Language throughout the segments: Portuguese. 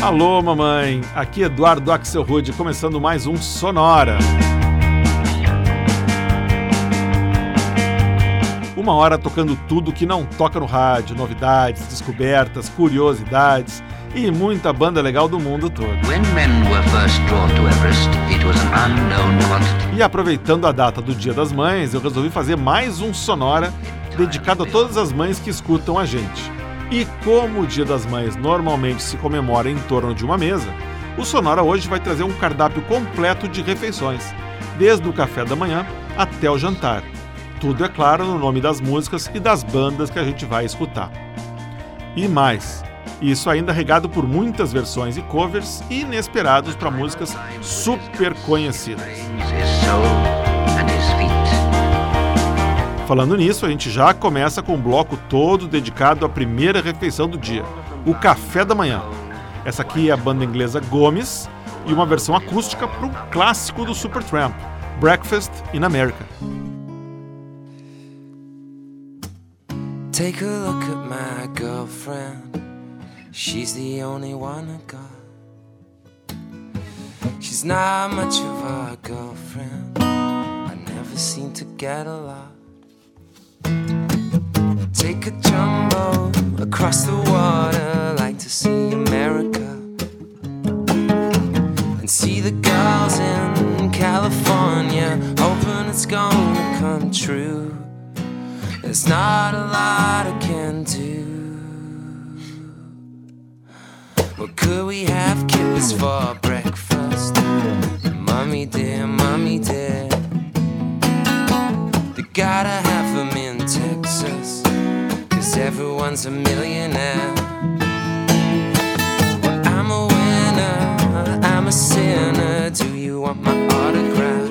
Alô, mamãe! Aqui Eduardo Axel Rude, começando mais um Sonora. Uma hora tocando tudo que não toca no rádio, novidades, descobertas, curiosidades e muita banda legal do mundo todo. Everest, e aproveitando a data do Dia das Mães, eu resolvi fazer mais um Sonora dedicado a todas as mães que escutam a gente. E como o Dia das Mães normalmente se comemora em torno de uma mesa, o Sonora hoje vai trazer um cardápio completo de refeições, desde o café da manhã até o jantar. Tudo, é claro, no nome das músicas e das bandas que a gente vai escutar. E mais, isso ainda regado por muitas versões e covers inesperados para músicas super conhecidas. Falando nisso, a gente já começa com um bloco todo dedicado à primeira refeição do dia, o café da manhã. Essa aqui é a banda inglesa Gomes e uma versão acústica para um clássico do Supertramp, Breakfast in America. Take a look at my girlfriend. She's the only one I got. She's not much of a girlfriend. I never seem to get a lot. Take a jumbo across the water, like to see America. And see the girls in California, hoping it's gonna come true. There's not a lot I can do. What could we have kids for breakfast? Mommy dear, mommy dear. They gotta everyone's a millionaire. Well, I'm a winner, I'm a sinner. Do you want my autograph?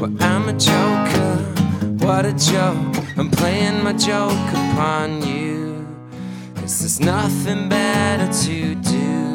Well, I'm a joker, what a joke. I'm playing my joke upon you. Cause there's nothing better to do.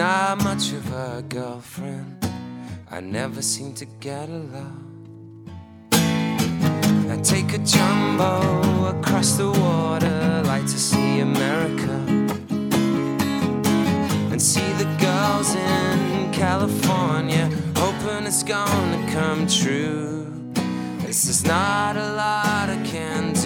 Not much of a girlfriend. I never seem to get along. I take a jumbo across the water, like to see America. And see the girls in California, hoping it's gonna come true. This is not a lot I can do.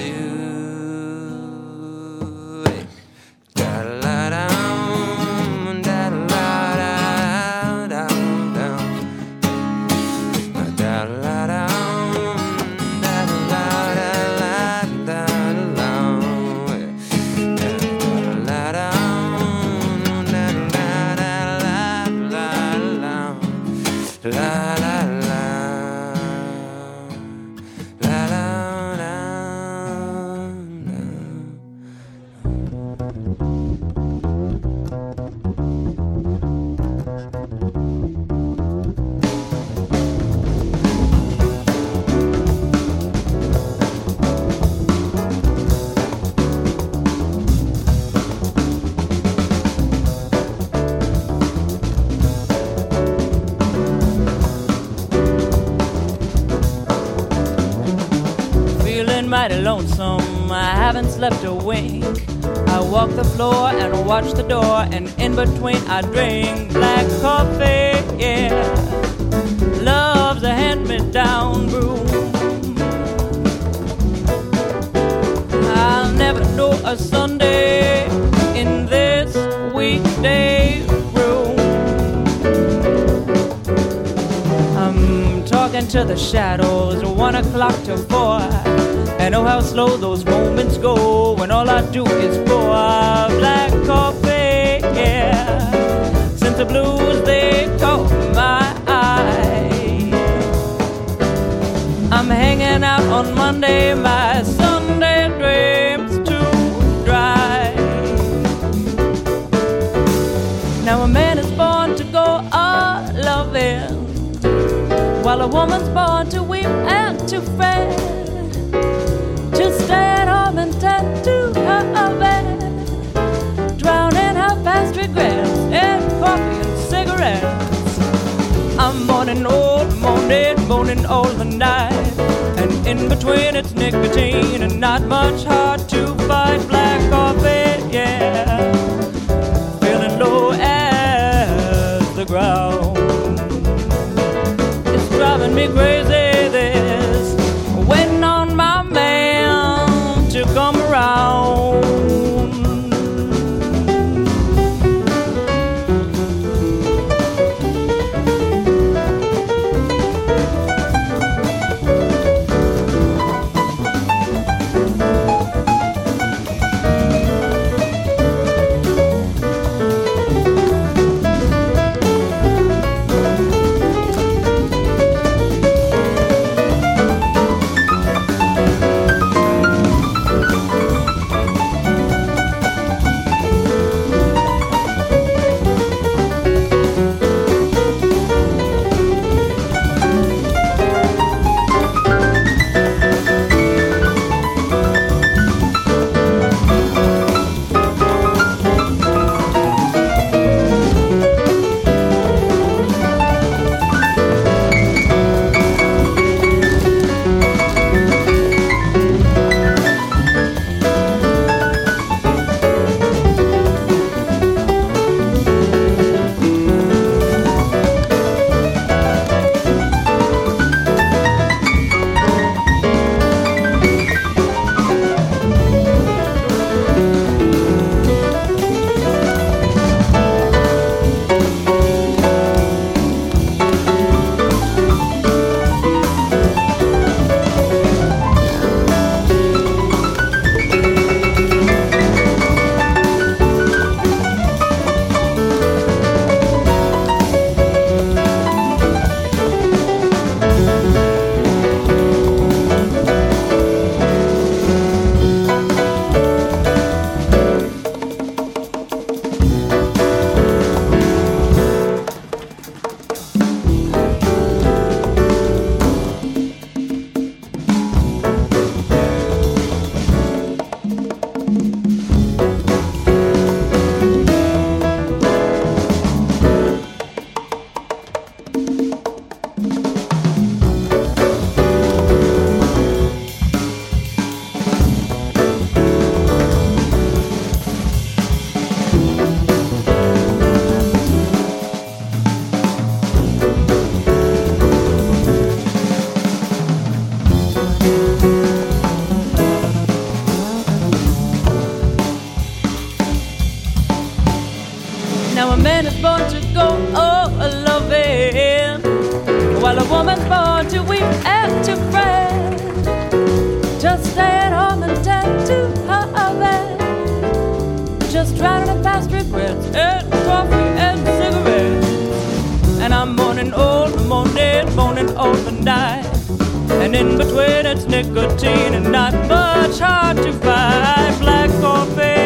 Slept a wink. I walk the floor and watch the door, and in between I drink black coffee. Yeah, love's a hand-me-down brew. I'll never know a Sunday in this weekday room. I'm talking to the shadows, one o'clock to four. I know oh, how slow those moments go when all I do is pour a black coffee. Yeah. Since the blues they caught my eye, I'm hanging out on Monday, my Sunday dreams too dry. Now a man is born to go a loving, while a woman's born to weep and to fret. Moaning, moaning all the night. And in between it's nicotine and not much hard to fight black coffee, yeah. Feeling low as the ground. It's driving me crazy, Just drowning in past regrets and coffee and cigarettes. And I'm mourning old, moaning, moaning all the die. And in between it's nicotine and not much hard to find. Black coffee,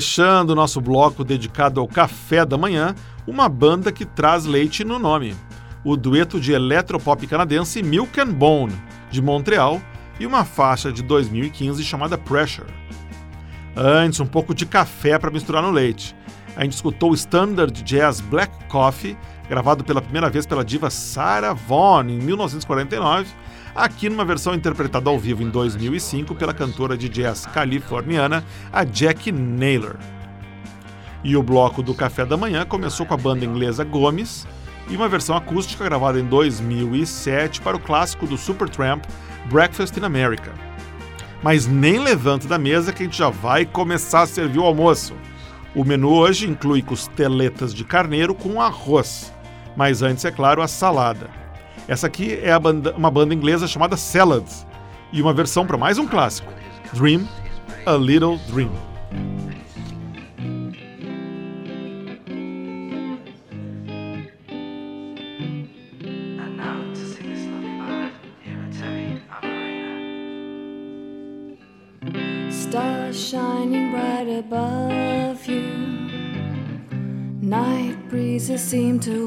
fechando o nosso bloco dedicado ao café da manhã, uma banda que traz leite no nome. O dueto de eletropop canadense Milk and Bone, de Montreal, e uma faixa de 2015 chamada Pressure. Antes, um pouco de café para misturar no leite. A gente escutou o standard jazz Black Coffee, gravado pela primeira vez pela diva Sarah Vaughan em 1949 aqui numa versão interpretada ao vivo em 2005 pela cantora de jazz californiana, a Jack Naylor. E o bloco do Café da Manhã começou com a banda inglesa Gomes e uma versão acústica gravada em 2007 para o clássico do Supertramp Breakfast in America. Mas nem levanta da mesa que a gente já vai começar a servir o almoço. O menu hoje inclui costeletas de carneiro com arroz, mas antes, é claro, a salada. Essa aqui é banda, uma banda inglesa chamada Salads e uma versão para mais um clássico, Dream, A Little Dream. Stars shining bright above you. Night breezes seem to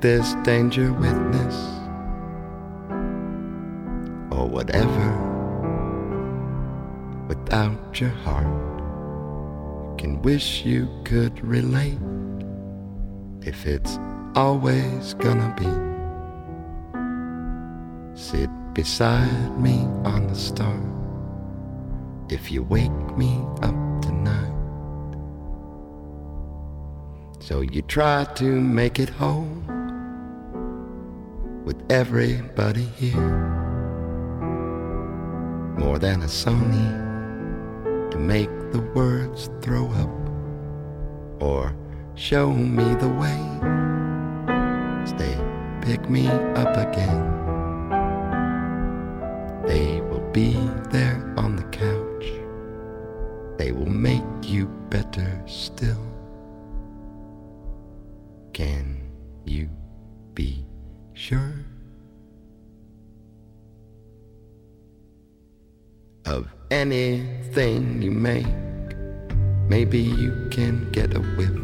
This danger witness. Or whatever without your heart. Can wish you could relate if it's always gonna be. Sit beside me on the star if you wake me up So you try to make it whole with everybody here. More than a Sony to make the words throw up or show me the way. Stay, pick me up again. They will be there on the couch. They will make you better still. Maybe you can get a whiff.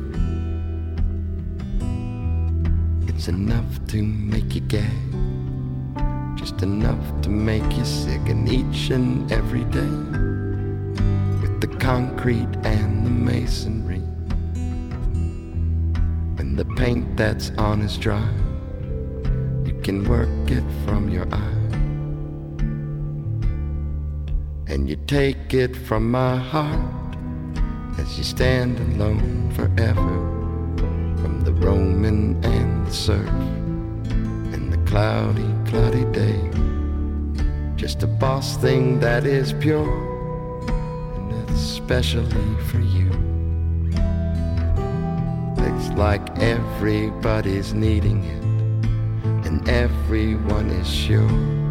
It's enough to make you gag, just enough to make you sick, and each and every day with the concrete and the masonry. When the paint that's on is dry, you can work it from your eye. And you take it from my heart you stand alone forever from the Roman and the surf and the cloudy, cloudy day. Just a boss thing that is pure and especially for you. It's like everybody's needing it and everyone is sure.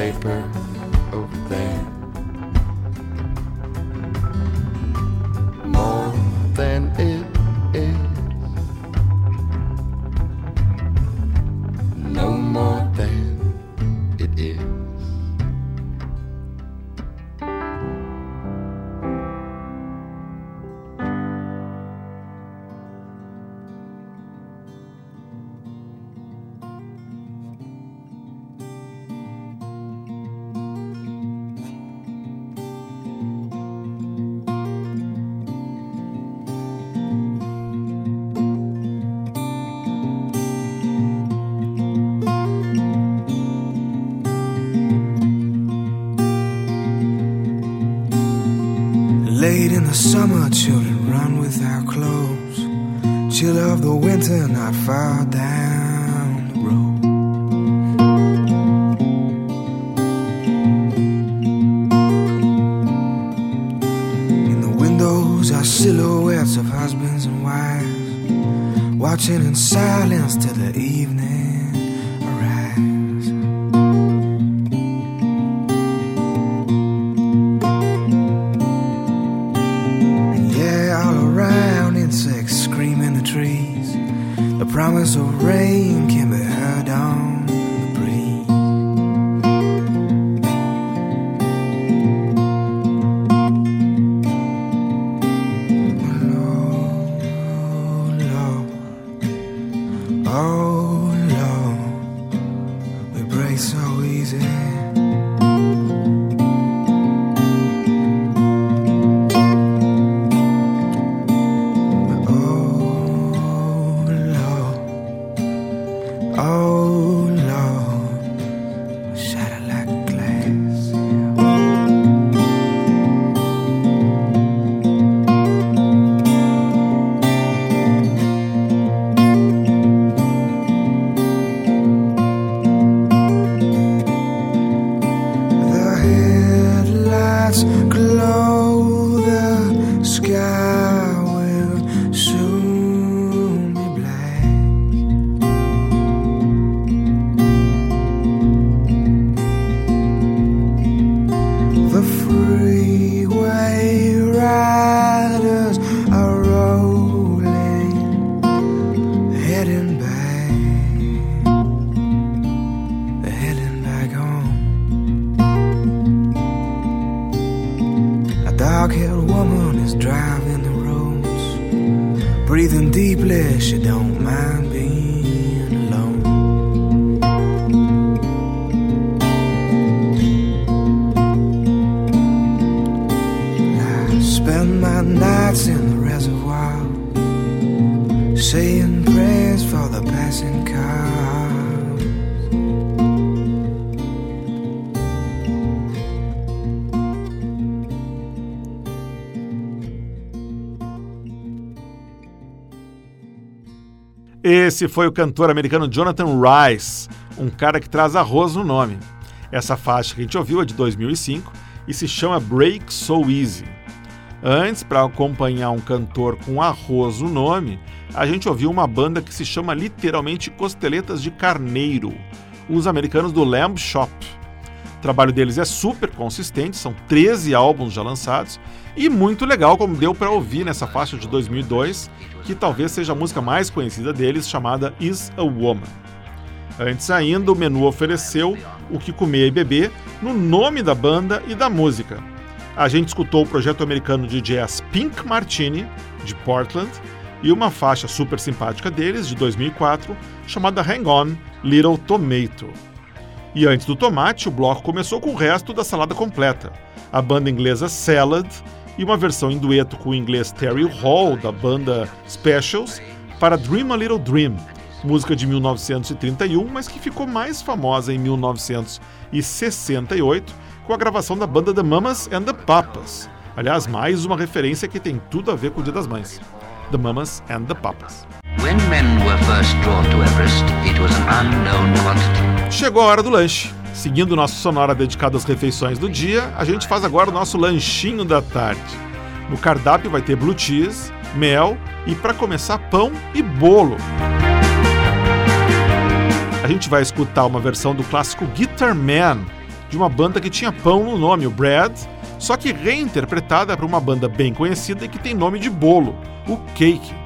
Paper summer, children run without clothes. Chill of the winter, not far down the road. In the windows are silhouettes of husbands and wives, watching in easy. Esse foi o cantor americano Jonathan Rice, um cara que traz arroz no nome. Essa faixa que a gente ouviu é de 2005 e se chama Break So Easy. Antes, para acompanhar um cantor com arroz no nome, a gente ouviu uma banda que se chama literalmente Costeletas de Carneiro, os americanos do Lamb Shop. O trabalho deles é super consistente, são 13 álbuns já lançados e muito legal, como deu para ouvir nessa faixa de 2002, que talvez seja a música mais conhecida deles, chamada Is a Woman. Antes ainda, o menu ofereceu o que comer e beber no nome da banda e da música. A gente escutou o projeto americano de jazz Pink Martini, de Portland, e uma faixa super simpática deles, de 2004, chamada Hang On Little Tomato. E antes do tomate, o bloco começou com o resto da salada completa. A banda inglesa Salad e uma versão em dueto com o inglês Terry Hall, da banda Specials, para Dream a Little Dream, música de 1931, mas que ficou mais famosa em 1968 com a gravação da banda The Mamas and the Papas. Aliás, mais uma referência que tem tudo a ver com o Dia das Mães. The Mamas and the Papas. Chegou a hora do lanche. Seguindo nosso sonora dedicado às refeições do dia, a gente faz agora o nosso lanchinho da tarde. No cardápio vai ter blue cheese, mel e, para começar, pão e bolo. A gente vai escutar uma versão do clássico Guitar Man, de uma banda que tinha pão no nome, o Brad, só que reinterpretada por uma banda bem conhecida e que tem nome de bolo, o Cake.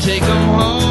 Take them home.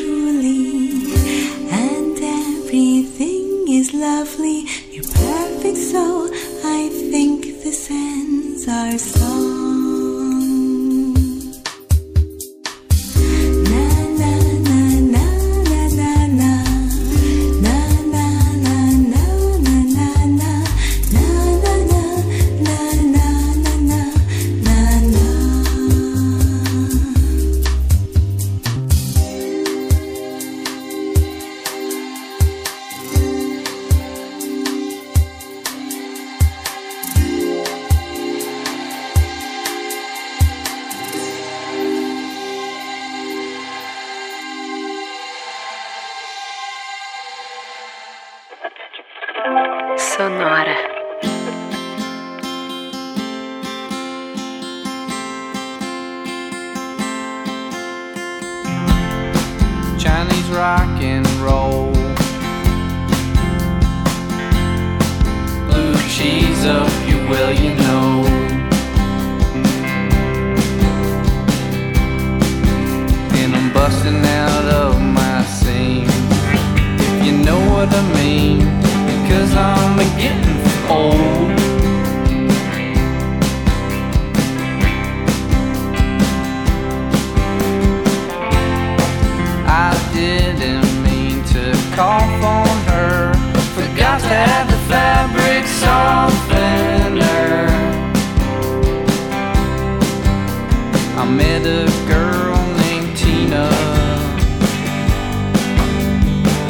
truly, and everything is lovely. You're perfect, so I think the sands are soft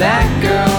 that girl.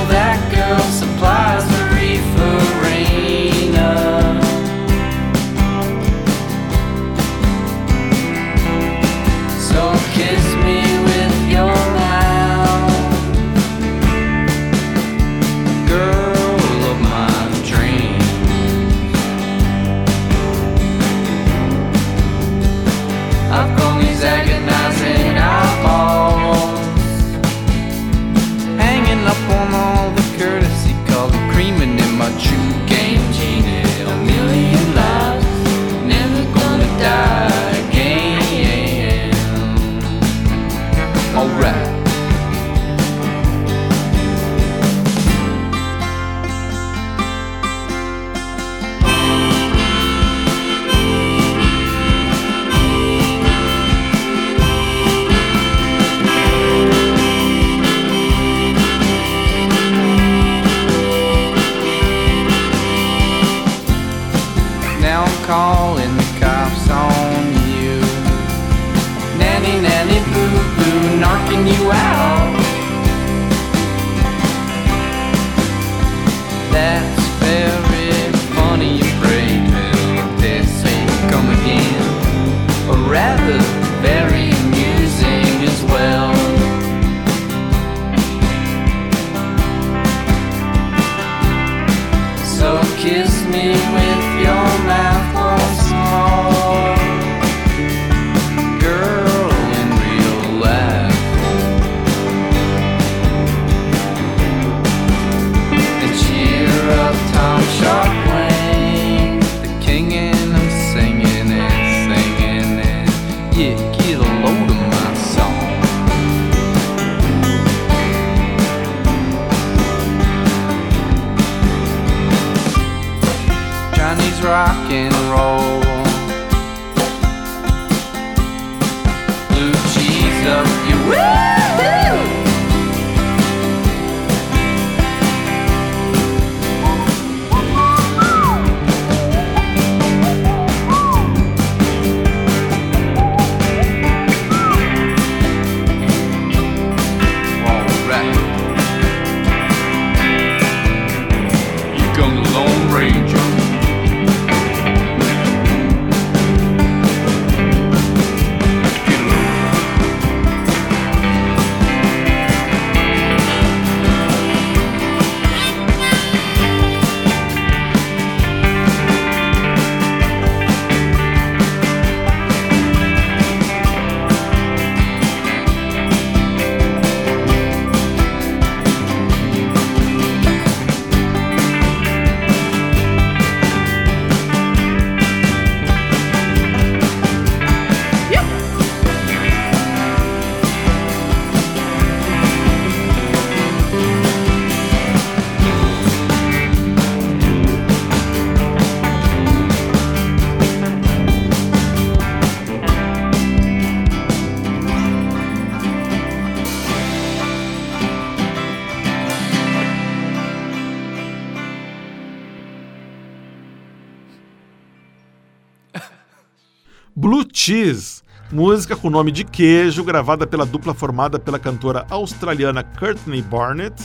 Blue Cheese, música com nome de queijo, gravada pela dupla formada pela cantora australiana Courtney Barnett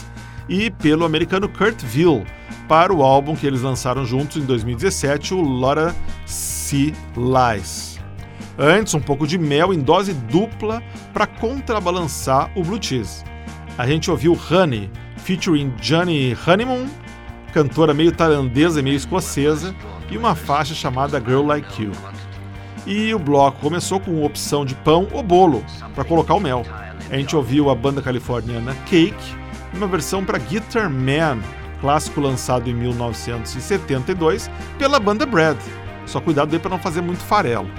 e pelo americano Kurt Ville, para o álbum que eles lançaram juntos em 2017, o Lotta C. Lies. Antes, um pouco de mel em dose dupla para contrabalançar o Blue Cheese. A gente ouviu Honey, featuring Johnny Honeymoon, cantora meio tailandesa e meio escocesa, e uma faixa chamada Girl Like You. E o bloco começou com opção de pão ou bolo para colocar o mel. A gente ouviu a banda californiana Cake, uma versão para Guitar Man, clássico lançado em 1972 pela banda Brad. Só cuidado aí para não fazer muito farelo.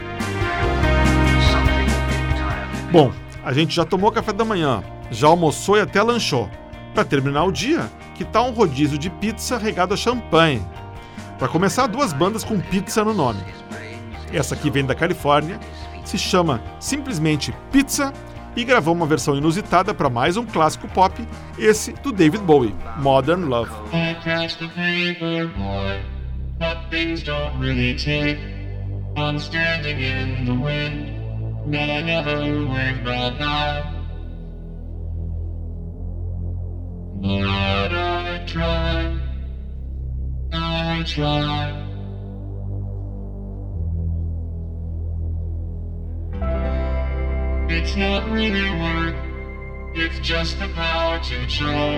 Bom, a gente já tomou café da manhã, já almoçou e até lanchou. Para terminar o dia, que tal um rodízio de pizza regado a champanhe? Para começar, duas bandas com pizza no nome. Essa aqui vem da Califórnia, se chama simplesmente Pizza e gravou uma versão inusitada para mais um clássico pop, esse do David Bowie, Modern Love. But things don't really take. It's not really work, it's just the power to try.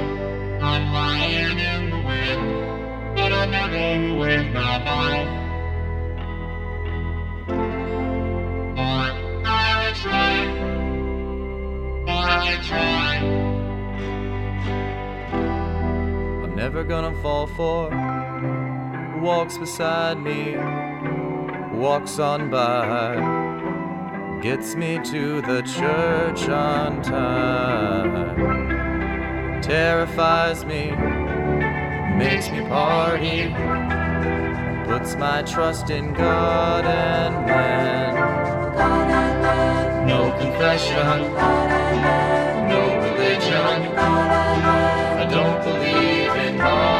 I'm lying in the wind, but I never went back out. But I try, I try. I'm never gonna fall for walks beside me, walks on by, gets me to the church on time, terrifies me, makes me party, puts my trust in God and man. No confession, no religion. I don't believe in modern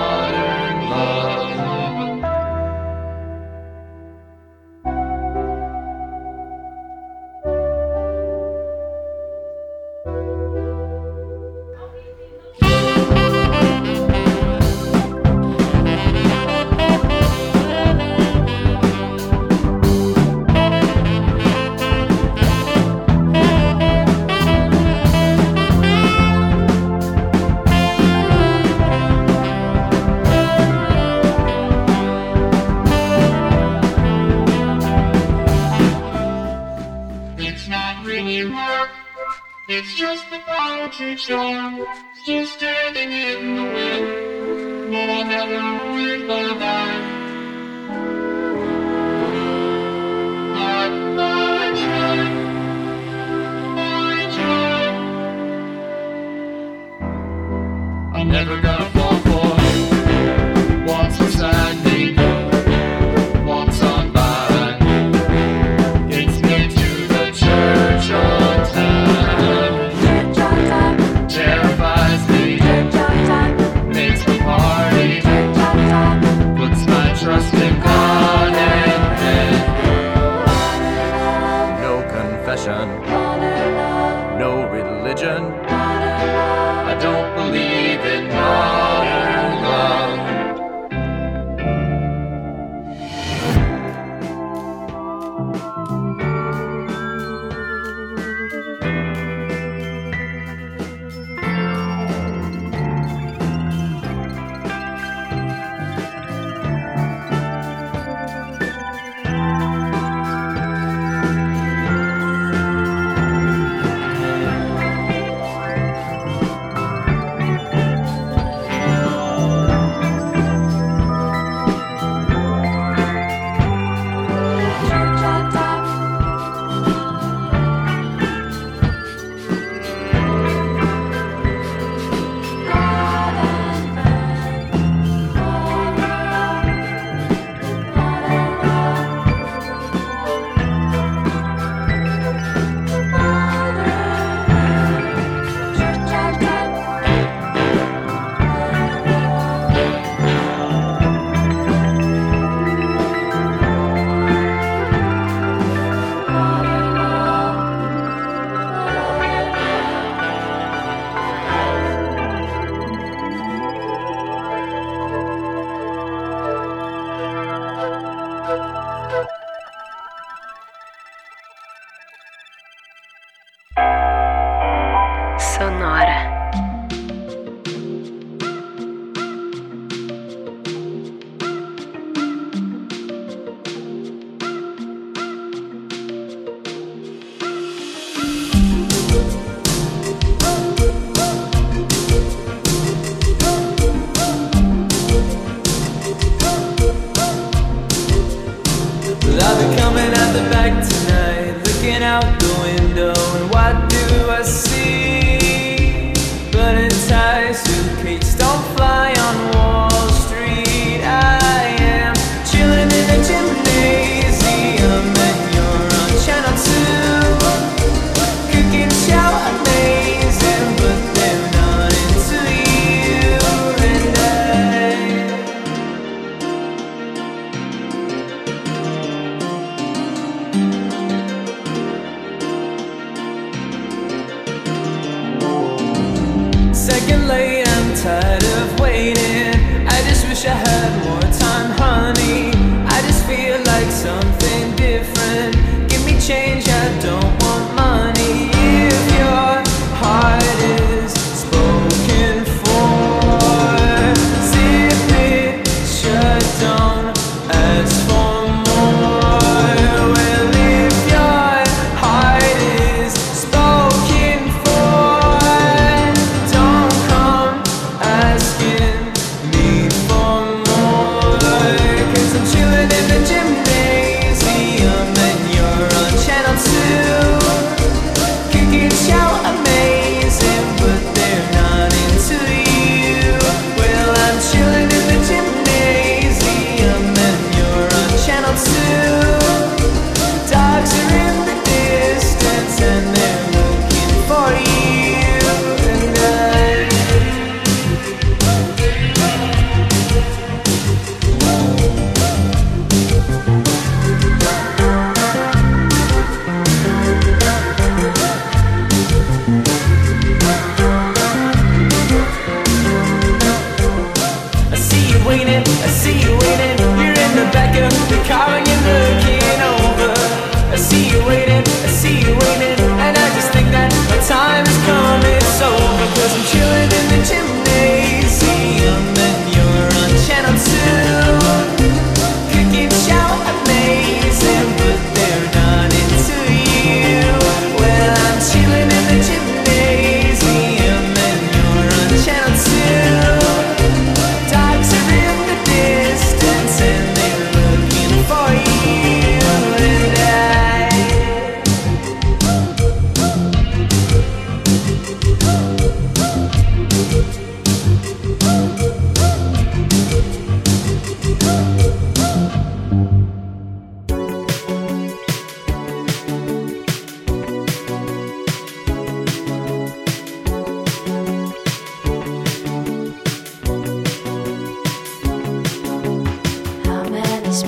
never gonna fall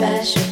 special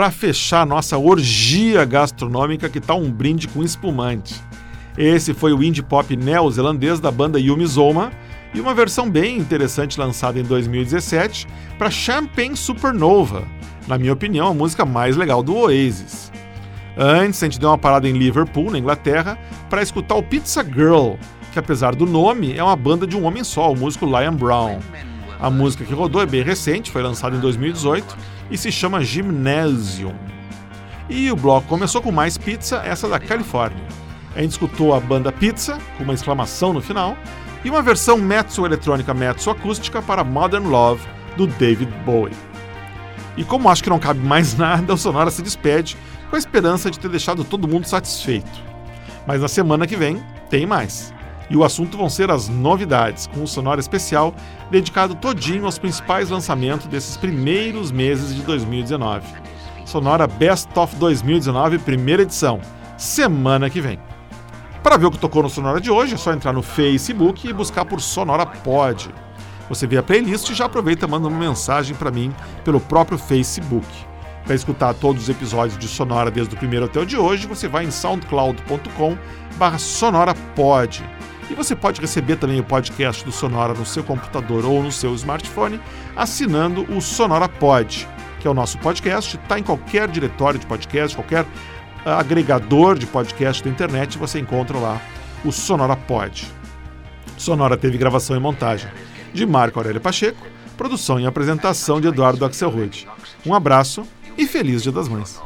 para fechar nossa orgia gastronômica que tá um brinde com espumante. Esse foi o indie pop neozelandês da banda Yumi Zoma e uma versão bem interessante lançada em 2017 para Champagne Supernova, na minha opinião, a música mais legal do Oasis. Antes, a gente deu uma parada em Liverpool, na Inglaterra, para escutar o Pizza Girl, que apesar do nome, é uma banda de um homem só, o músico Liam Brown. A música que rodou é bem recente, foi lançada em 2018 e se chama Gymnasium. E o bloco começou com mais pizza, essa da Califórnia. A gente escutou a banda Pizza, com uma exclamação no final, e uma versão mezzo-eletrônica mezzo-acústica para Modern Love, do David Bowie. E como acho que não cabe mais nada, o Sonora se despede com a esperança de ter deixado todo mundo satisfeito. Mas na semana que vem tem mais. E o assunto vão ser as novidades, com um Sonora especial dedicado todinho aos principais lançamentos desses primeiros meses de 2019. Sonora Best of 2019, primeira edição, semana que vem. Para ver o que tocou no Sonora de hoje, é só entrar no Facebook e buscar por Sonora Pod. Você vê a playlist e já aproveita e manda uma mensagem para mim pelo próprio Facebook. Para escutar todos os episódios de Sonora desde o primeiro até o de hoje, você vai em soundcloud.com sonorapod. E você pode receber também o podcast do Sonora no seu computador ou no seu smartphone assinando o Sonora Pod, que é o nosso podcast, está em qualquer diretório de podcast, qualquer agregador de podcast da internet, você encontra lá o Sonora Pod. Sonora teve gravação e montagem de Marco Aurélio Pacheco, produção e apresentação de Eduardo Axelrod. Um abraço e feliz Dia das Mães.